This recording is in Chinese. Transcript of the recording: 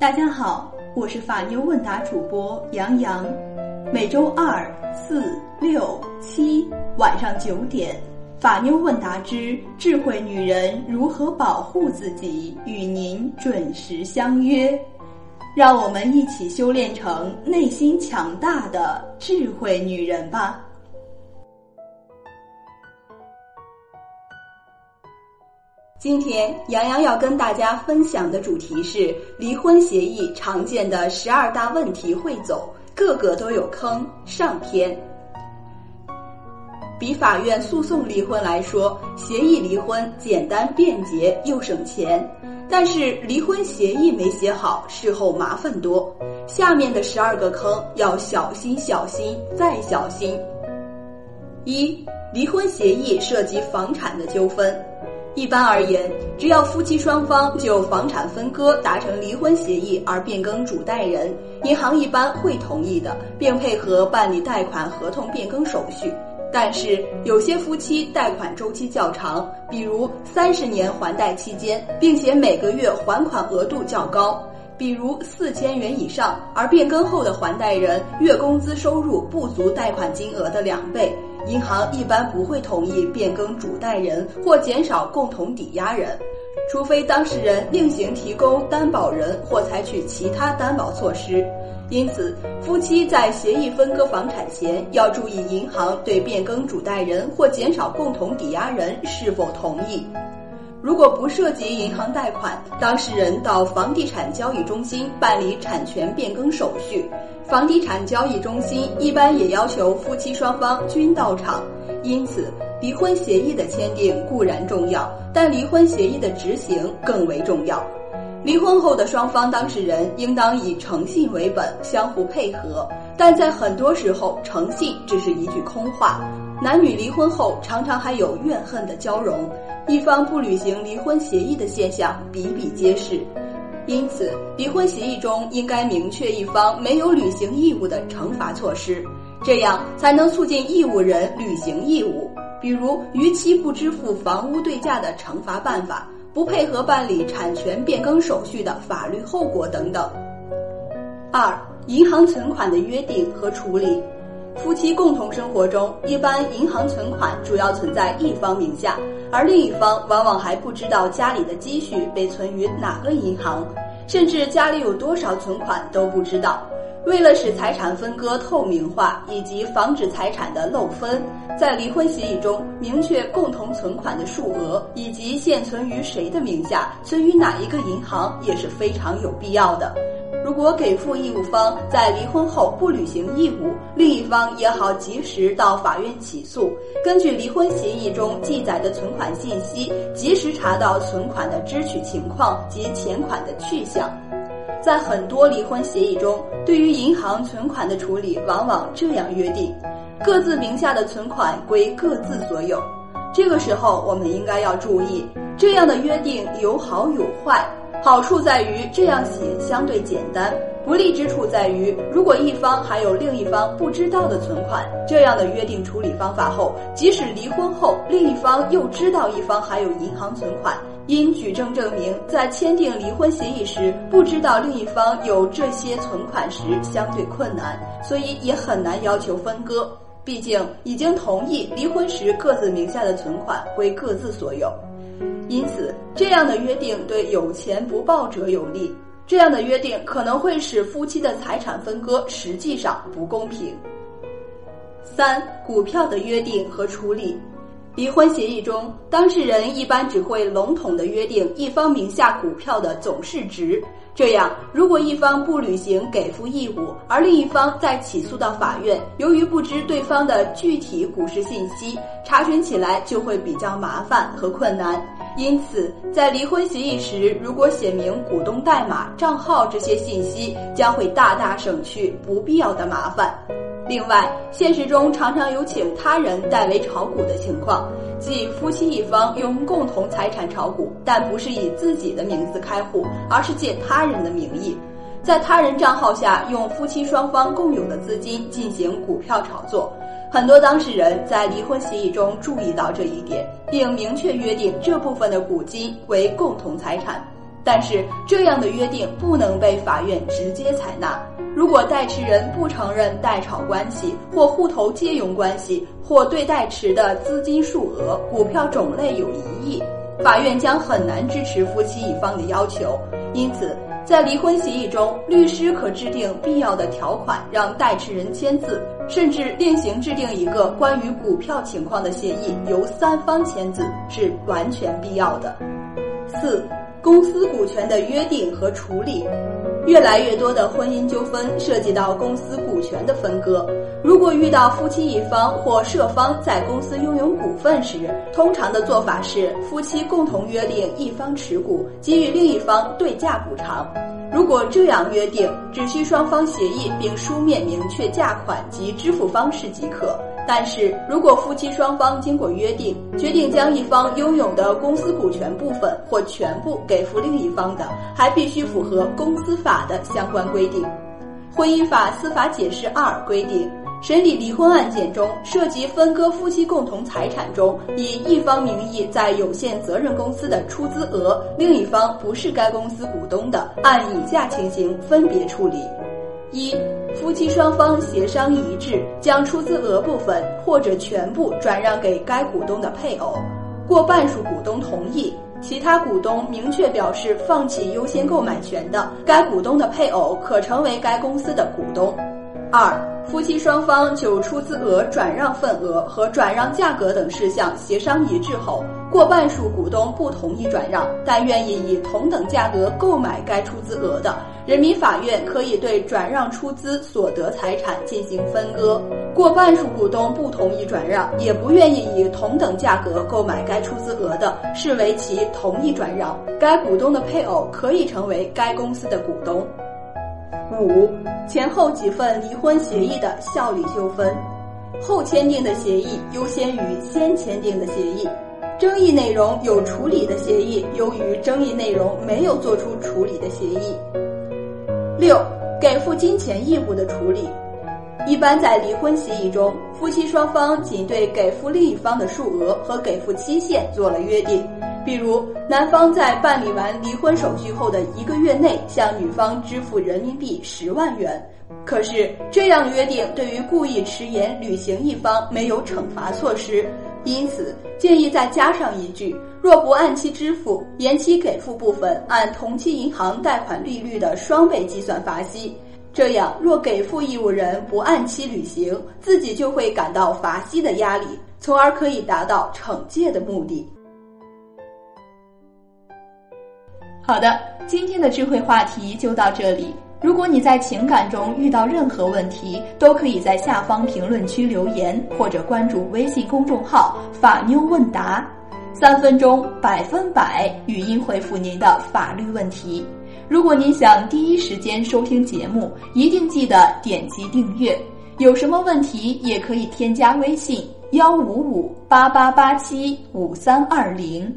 大家好，我是法妞问答主播杨洋，每周二、四、六、七晚上九点，法妞问答之智慧女人如何保护自己，与您准时相约，让我们一起修炼成内心强大的智慧女人吧。今天杨洋要跟大家分享的主题是离婚协议常见的十二大问题汇总，个个都有坑。上篇。比法院诉讼离婚来说，协议离婚简单便捷又省钱，但是离婚协议没写好，事后麻烦多。下面的十二个坑要小心小心再小心。一、离婚协议涉及房产的纠纷。一般而言，只要夫妻双方就房产分割达成离婚协议而变更主贷人，银行一般会同意的，并配合办理贷款合同变更手续。但是，有些夫妻贷款周期较长，比如三十年还贷期间，并且每个月还款额度较高，比如四千元以上，而变更后的还贷人月工资收入不足贷款金额的两倍。银行一般不会同意变更主贷人或减少共同抵押人，除非当事人另行提供担保人或采取其他担保措施。因此，夫妻在协议分割房产前要注意银行对变更主贷人或减少共同抵押人是否同意。如果不涉及银行贷款，当事人到房地产交易中心办理产权变更手续。房地产交易中心一般也要求夫妻双方均到场。因此，离婚协议的签订固然重要，但离婚协议的执行更为重要。离婚后的双方当事人应当以诚信为本，相互配合。但在很多时候，诚信只是一句空话。男女离婚后，常常还有怨恨的交融。一方不履行离婚协议的现象比比皆是，因此离婚协议中应该明确一方没有履行义务的惩罚措施，这样才能促进义务人履行义务。比如逾期不支付房屋对价的惩罚办法，不配合办理产权变更手续的法律后果等等。二、银行存款的约定和处理。夫妻共同生活中，一般银行存款主要存在一方名下，而另一方往往还不知道家里的积蓄被存于哪个银行，甚至家里有多少存款都不知道。为了使财产分割透明化，以及防止财产的漏分，在离婚协议中明确共同存款的数额以及现存于谁的名下，存于哪一个银行也是非常有必要的。如果给付义务方在离婚后不履行义务，另一方也好及时到法院起诉，根据离婚协议中记载的存款信息，及时查到存款的支取情况及钱款的去向。在很多离婚协议中，对于银行存款的处理，往往这样约定：各自名下的存款归各自所有。这个时候，我们应该要注意，这样的约定有好有坏。好处在于这样写相对简单，不利之处在于，如果一方还有另一方不知道的存款，这样的约定处理方法后，即使离婚后另一方又知道一方还有银行存款，因举证证明在签订离婚协议时不知道另一方有这些存款时，相对困难，所以也很难要求分割。毕竟已经同意离婚时各自名下的存款归各自所有。因此，这样的约定对有钱不报者有利。这样的约定可能会使夫妻的财产分割实际上不公平。三、股票的约定和处理。离婚协议中，当事人一般只会笼统的约定一方名下股票的总市值。这样，如果一方不履行给付义务，而另一方再起诉到法院，由于不知对方的具体股市信息，查询起来就会比较麻烦和困难。因此，在离婚协议时，如果写明股东代码、账号这些信息，将会大大省去不必要的麻烦。另外，现实中常常有请他人代为炒股的情况，即夫妻一方用共同财产炒股，但不是以自己的名字开户，而是借他人的名义，在他人账号下用夫妻双方共有的资金进行股票炒作。很多当事人在离婚协议中注意到这一点，并明确约定这部分的股金为共同财产。但是这样的约定不能被法院直接采纳。如果代持人不承认代炒关系或户头借用关系，或对代持的资金数额、股票种类有疑义，法院将很难支持夫妻一方的要求。因此，在离婚协议中，律师可制定必要的条款，让代持人签字，甚至另行制定一个关于股票情况的协议，由三方签字是完全必要的。四。公司股权的约定和处理，越来越多的婚姻纠纷涉及到公司股权的分割。如果遇到夫妻一方或涉方在公司拥有股份时，通常的做法是夫妻共同约定一方持股，给予另一方对价补偿。如果这样约定，只需双方协议并书面明确价款及支付方式即可。但是如果夫妻双方经过约定，决定将一方拥有的公司股权部分或全部给付另一方的，还必须符合公司法的相关规定。婚姻法司法解释二规定，审理离婚案件中涉及分割夫妻共同财产中，以一方名义在有限责任公司的出资额，另一方不是该公司股东的，按以下情形分别处理：一。夫妻双方协商一致，将出资额部分或者全部转让给该股东的配偶，过半数股东同意，其他股东明确表示放弃优先购买权的，该股东的配偶可成为该公司的股东。二、夫妻双方就出资额转让份额和转让价格等事项协商一致后，过半数股东不同意转让，但愿意以同等价格购买该出资额的，人民法院可以对转让出资所得财产进行分割。过半数股东不同意转让，也不愿意以同等价格购买该出资额的，视为其同意转让，该股东的配偶可以成为该公司的股东。五、前后几份离婚协议的效力纠纷，后签订的协议优先于先签订的协议，争议内容有处理的协议优于争议内容没有做出处理的协议。六、给付金钱义务的处理，一般在离婚协议中，夫妻双方仅对给付另一方的数额和给付期限做了约定。比如，男方在办理完离婚手续后的一个月内向女方支付人民币十万元。可是，这样约定对于故意迟延履行一方没有惩罚措施，因此建议再加上一句：若不按期支付，延期给付部分按同期银行贷款利率的双倍计算罚息。这样，若给付义务人不按期履行，自己就会感到罚息的压力，从而可以达到惩戒的目的。好的，今天的智慧话题就到这里。如果你在情感中遇到任何问题，都可以在下方评论区留言，或者关注微信公众号“法妞问答”，三分钟百分百语音回复您的法律问题。如果您想第一时间收听节目，一定记得点击订阅。有什么问题也可以添加微信：幺五五八八八七五三二零。